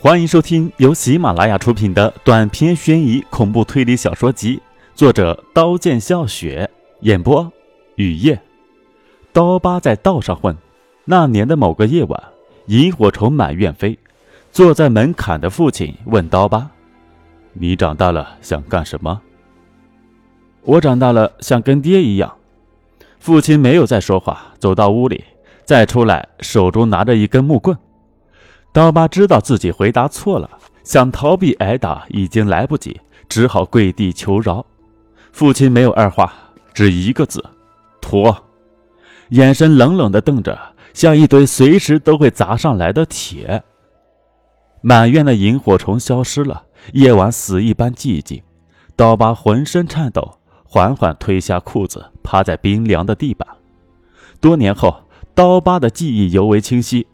欢迎收听由喜马拉雅出品的短篇悬疑恐怖推理小说集，作者刀剑笑雪，演播雨夜。刀疤在道上混。那年的某个夜晚，萤火虫满院飞。坐在门槛的父亲问刀疤：“你长大了想干什么？”我长大了想跟爹一样。父亲没有再说话，走到屋里，再出来，手中拿着一根木棍。刀疤知道自己回答错了，想逃避挨打已经来不及，只好跪地求饶。父亲没有二话，只一个字：脱。眼神冷冷地瞪着，像一堆随时都会砸上来的铁。满院的萤火虫消失了，夜晚死一般寂静。刀疤浑身颤抖，缓缓褪下裤子，趴在冰凉的地板。多年后，刀疤的记忆尤为清晰。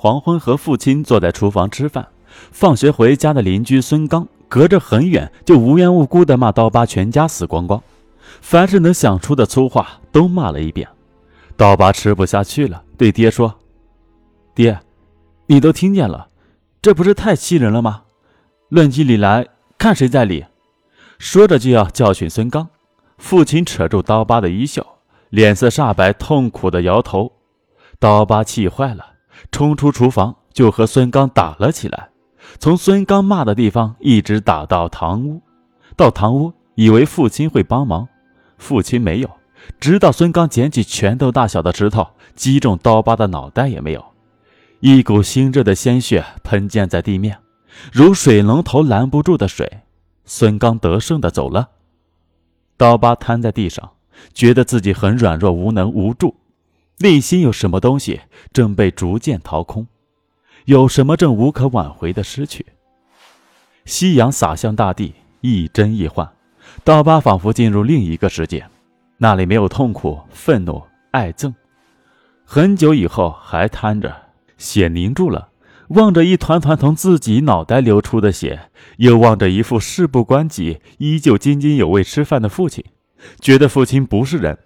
黄昏，和父亲坐在厨房吃饭。放学回家的邻居孙刚，隔着很远就无缘无故地骂刀疤全家死光光，凡是能想出的粗话都骂了一遍。刀疤吃不下去了，对爹说：“爹，你都听见了，这不是太气人了吗？论起理来，看谁在理。”说着就要教训孙刚。父亲扯住刀疤的衣袖，脸色煞白，痛苦地摇头。刀疤气坏了。冲出厨房就和孙刚打了起来，从孙刚骂的地方一直打到堂屋。到堂屋，以为父亲会帮忙，父亲没有。直到孙刚捡起拳头大小的石头击中刀疤的脑袋，也没有。一股腥热的鲜血喷溅在地面，如水龙头拦不住的水。孙刚得胜的走了。刀疤瘫在地上，觉得自己很软弱、无能、无助。内心有什么东西正被逐渐掏空，有什么正无可挽回的失去。夕阳洒向大地，一真一幻，刀疤仿佛进入另一个世界，那里没有痛苦、愤怒、爱憎。很久以后，还瘫着，血凝住了，望着一团团从自己脑袋流出的血，又望着一副事不关己、依旧津津有味吃饭的父亲，觉得父亲不是人。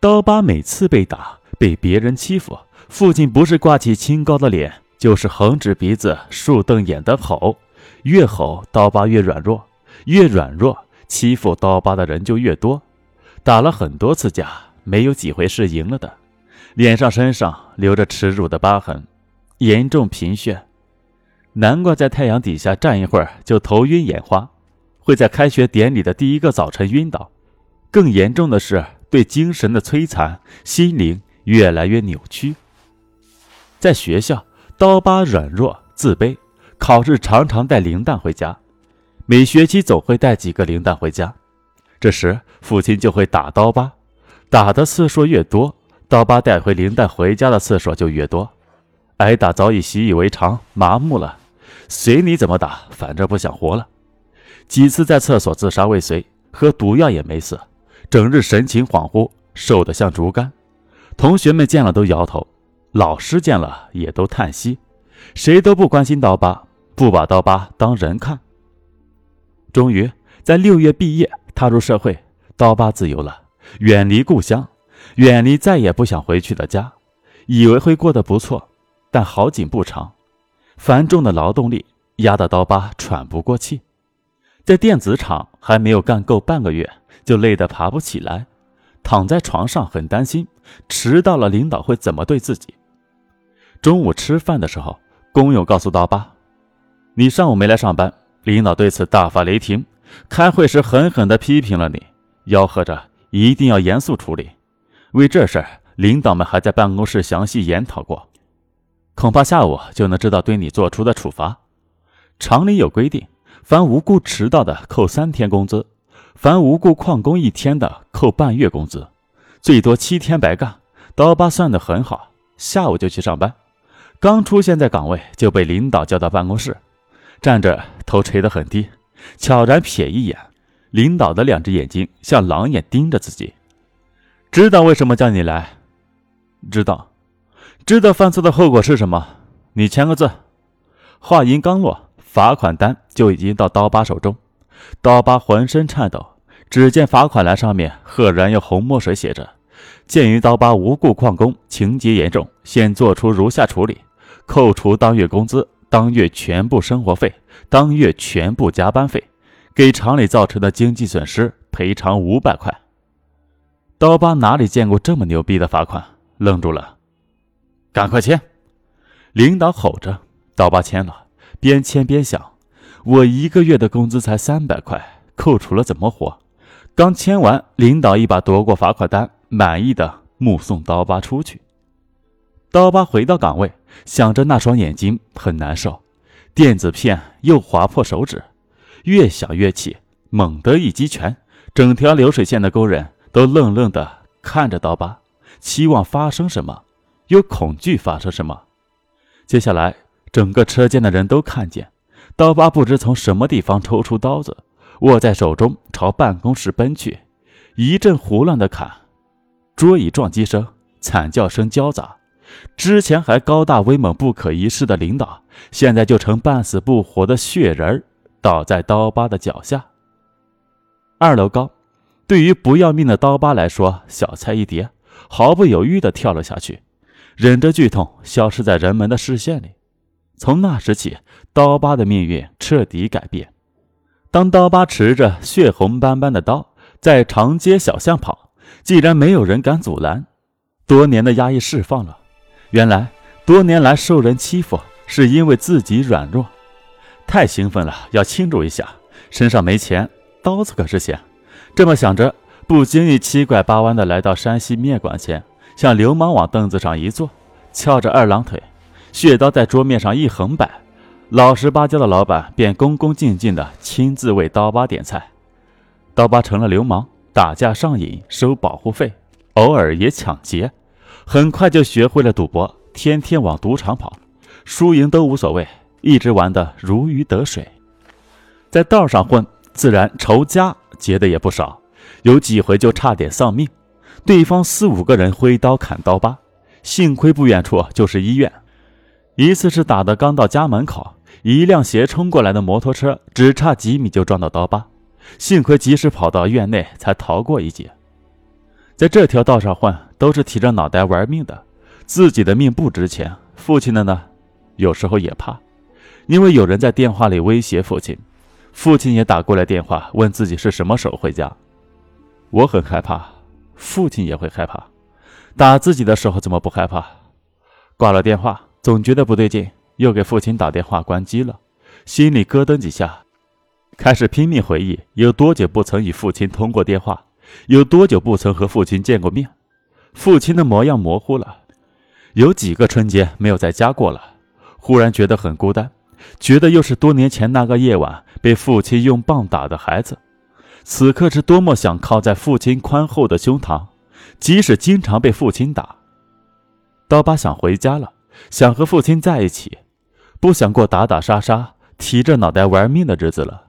刀疤每次被打、被别人欺负，父亲不是挂起清高的脸，就是横直鼻子、竖瞪眼的吼。越吼，刀疤越软弱；越软弱，欺负刀疤的人就越多。打了很多次架，没有几回是赢了的。脸上、身上留着耻辱的疤痕，严重贫血，难怪在太阳底下站一会儿就头晕眼花，会在开学典礼的第一个早晨晕倒。更严重的是。对精神的摧残，心灵越来越扭曲。在学校，刀疤软弱、自卑，考试常常带零蛋回家，每学期总会带几个零蛋回家。这时，父亲就会打刀疤，打的次数越多，刀疤带回零蛋回家的次数就越多。挨打早已习以为常，麻木了，随你怎么打，反正不想活了。几次在厕所自杀未遂，喝毒药也没死。整日神情恍惚，瘦得像竹竿。同学们见了都摇头，老师见了也都叹息。谁都不关心刀疤，不把刀疤当人看。终于在六月毕业，踏入社会，刀疤自由了，远离故乡，远离再也不想回去的家。以为会过得不错，但好景不长。繁重的劳动力压得刀疤喘不过气，在电子厂还没有干够半个月。就累得爬不起来，躺在床上很担心，迟到了领导会怎么对自己。中午吃饭的时候，工友告诉刀疤：“你上午没来上班，领导对此大发雷霆，开会时狠狠地批评了你，吆喝着一定要严肃处理。为这事，领导们还在办公室详细研讨过，恐怕下午就能知道对你做出的处罚。厂里有规定，凡无故迟到的，扣三天工资。”凡无故旷工一天的，扣半月工资，最多七天白干。刀疤算得很好，下午就去上班。刚出现在岗位，就被领导叫到办公室，站着，头垂得很低，悄然瞥一眼，领导的两只眼睛像狼眼盯着自己。知道为什么叫你来？知道，知道犯错的后果是什么？你签个字。话音刚落，罚款单就已经到刀疤手中。刀疤浑身颤抖，只见罚款栏上面赫然用红墨水写着：“鉴于刀疤无故旷工，情节严重，现作出如下处理：扣除当月工资，当月全部生活费，当月全部加班费，给厂里造成的经济损失赔偿五百块。刀疤哪里见过这么牛逼的罚款，愣住了，赶快签！领导吼着，刀疤签了，边签边想：我一个月的工资才三百块，扣除了怎么活？刚签完，领导一把夺过罚款单，满意的目送刀疤出去。刀疤回到岗位，想着那双眼睛很难受，电子片又划破手指，越想越气，猛地一击拳，整条流水线的工人都愣愣的看着刀疤，期望发生什么，又恐惧发生什么。接下来，整个车间的人都看见，刀疤不知从什么地方抽出刀子，握在手中朝办公室奔去，一阵胡乱的砍，桌椅撞击声、惨叫声交杂。之前还高大威猛、不可一世的领导，现在就成半死不活的血人倒在刀疤的脚下。二楼高，对于不要命的刀疤来说，小菜一碟，毫不犹豫地跳了下去，忍着剧痛消失在人们的视线里。从那时起，刀疤的命运彻底改变。当刀疤持着血红斑斑的刀在长街小巷跑，既然没有人敢阻拦，多年的压抑释放了。原来多年来受人欺负，是因为自己软弱，太兴奋了，要庆祝一下。身上没钱，刀子可是钱。这么想着，不经意七拐八弯的来到山西面馆前，像流氓往凳子上一坐，翘着二郎腿，血刀在桌面上一横摆，老实巴交的老板便恭恭敬敬的亲自为刀疤点菜。刀疤成了流氓，打架上瘾，收保护费，偶尔也抢劫。很快就学会了赌博，天天往赌场跑，输赢都无所谓，一直玩得如鱼得水。在道上混，自然仇家结的也不少，有几回就差点丧命。对方四五个人挥刀砍刀疤，幸亏不远处就是医院。一次是打的刚到家门口，一辆斜冲过来的摩托车只差几米就撞到刀疤，幸亏及时跑到院内，才逃过一劫。在这条道上混，都是提着脑袋玩命的，自己的命不值钱，父亲的呢，有时候也怕，因为有人在电话里威胁父亲，父亲也打过来电话问自己是什么时候回家。我很害怕，父亲也会害怕，打自己的时候怎么不害怕？挂了电话，总觉得不对劲，又给父亲打电话关机了，心里咯噔几下，开始拼命回忆有多久不曾与父亲通过电话。有多久不曾和父亲见过面？父亲的模样模糊了，有几个春节没有在家过了。忽然觉得很孤单，觉得又是多年前那个夜晚被父亲用棒打的孩子。此刻是多么想靠在父亲宽厚的胸膛，即使经常被父亲打。刀疤想回家了，想和父亲在一起，不想过打打杀杀、提着脑袋玩命的日子了。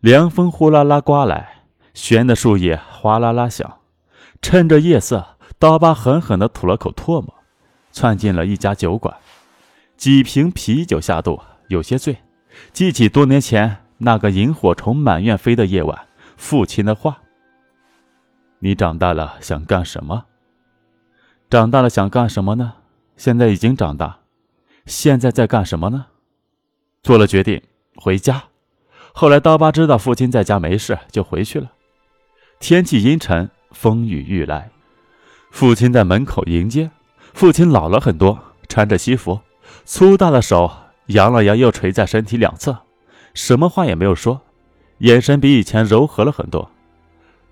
凉风呼啦啦刮来。悬的树叶哗啦啦响，趁着夜色，刀疤狠狠地吐了口唾沫，窜进了一家酒馆，几瓶啤酒下肚，有些醉，记起多年前那个萤火虫满院飞的夜晚，父亲的话：“你长大了想干什么？长大了想干什么呢？现在已经长大，现在在干什么呢？做了决定，回家。后来刀疤知道父亲在家没事，就回去了。”天气阴沉，风雨欲来。父亲在门口迎接。父亲老了很多，穿着西服，粗大的手扬了扬，又垂在身体两侧，什么话也没有说，眼神比以前柔和了很多。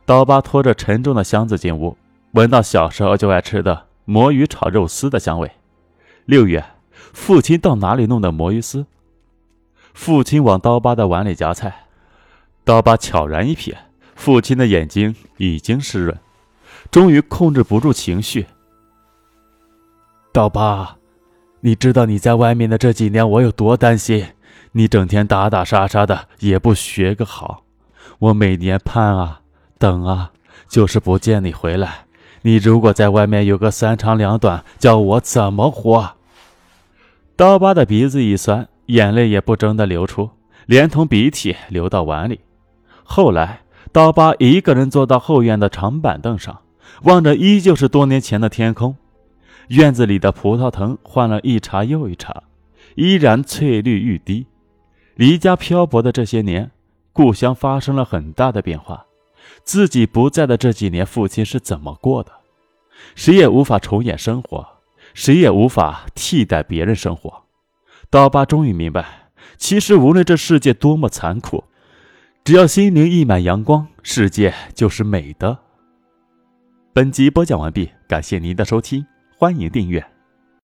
刀疤拖着沉重的箱子进屋，闻到小时候就爱吃的魔芋炒肉丝的香味。六月，父亲到哪里弄的魔芋丝？父亲往刀疤的碗里夹菜，刀疤悄然一瞥。父亲的眼睛已经湿润，终于控制不住情绪。刀疤，你知道你在外面的这几年我有多担心？你整天打打杀杀的，也不学个好。我每年盼啊等啊，就是不见你回来。你如果在外面有个三长两短，叫我怎么活？刀疤的鼻子一酸，眼泪也不争的流出，连同鼻涕流到碗里。后来。刀疤一个人坐到后院的长板凳上，望着依旧是多年前的天空。院子里的葡萄藤换了一茬又一茬，依然翠绿欲滴。离家漂泊的这些年，故乡发生了很大的变化。自己不在的这几年，父亲是怎么过的？谁也无法重演生活，谁也无法替代别人生活。刀疤终于明白，其实无论这世界多么残酷，只要心灵溢满阳光，世界就是美的。本集播讲完毕，感谢您的收听，欢迎订阅。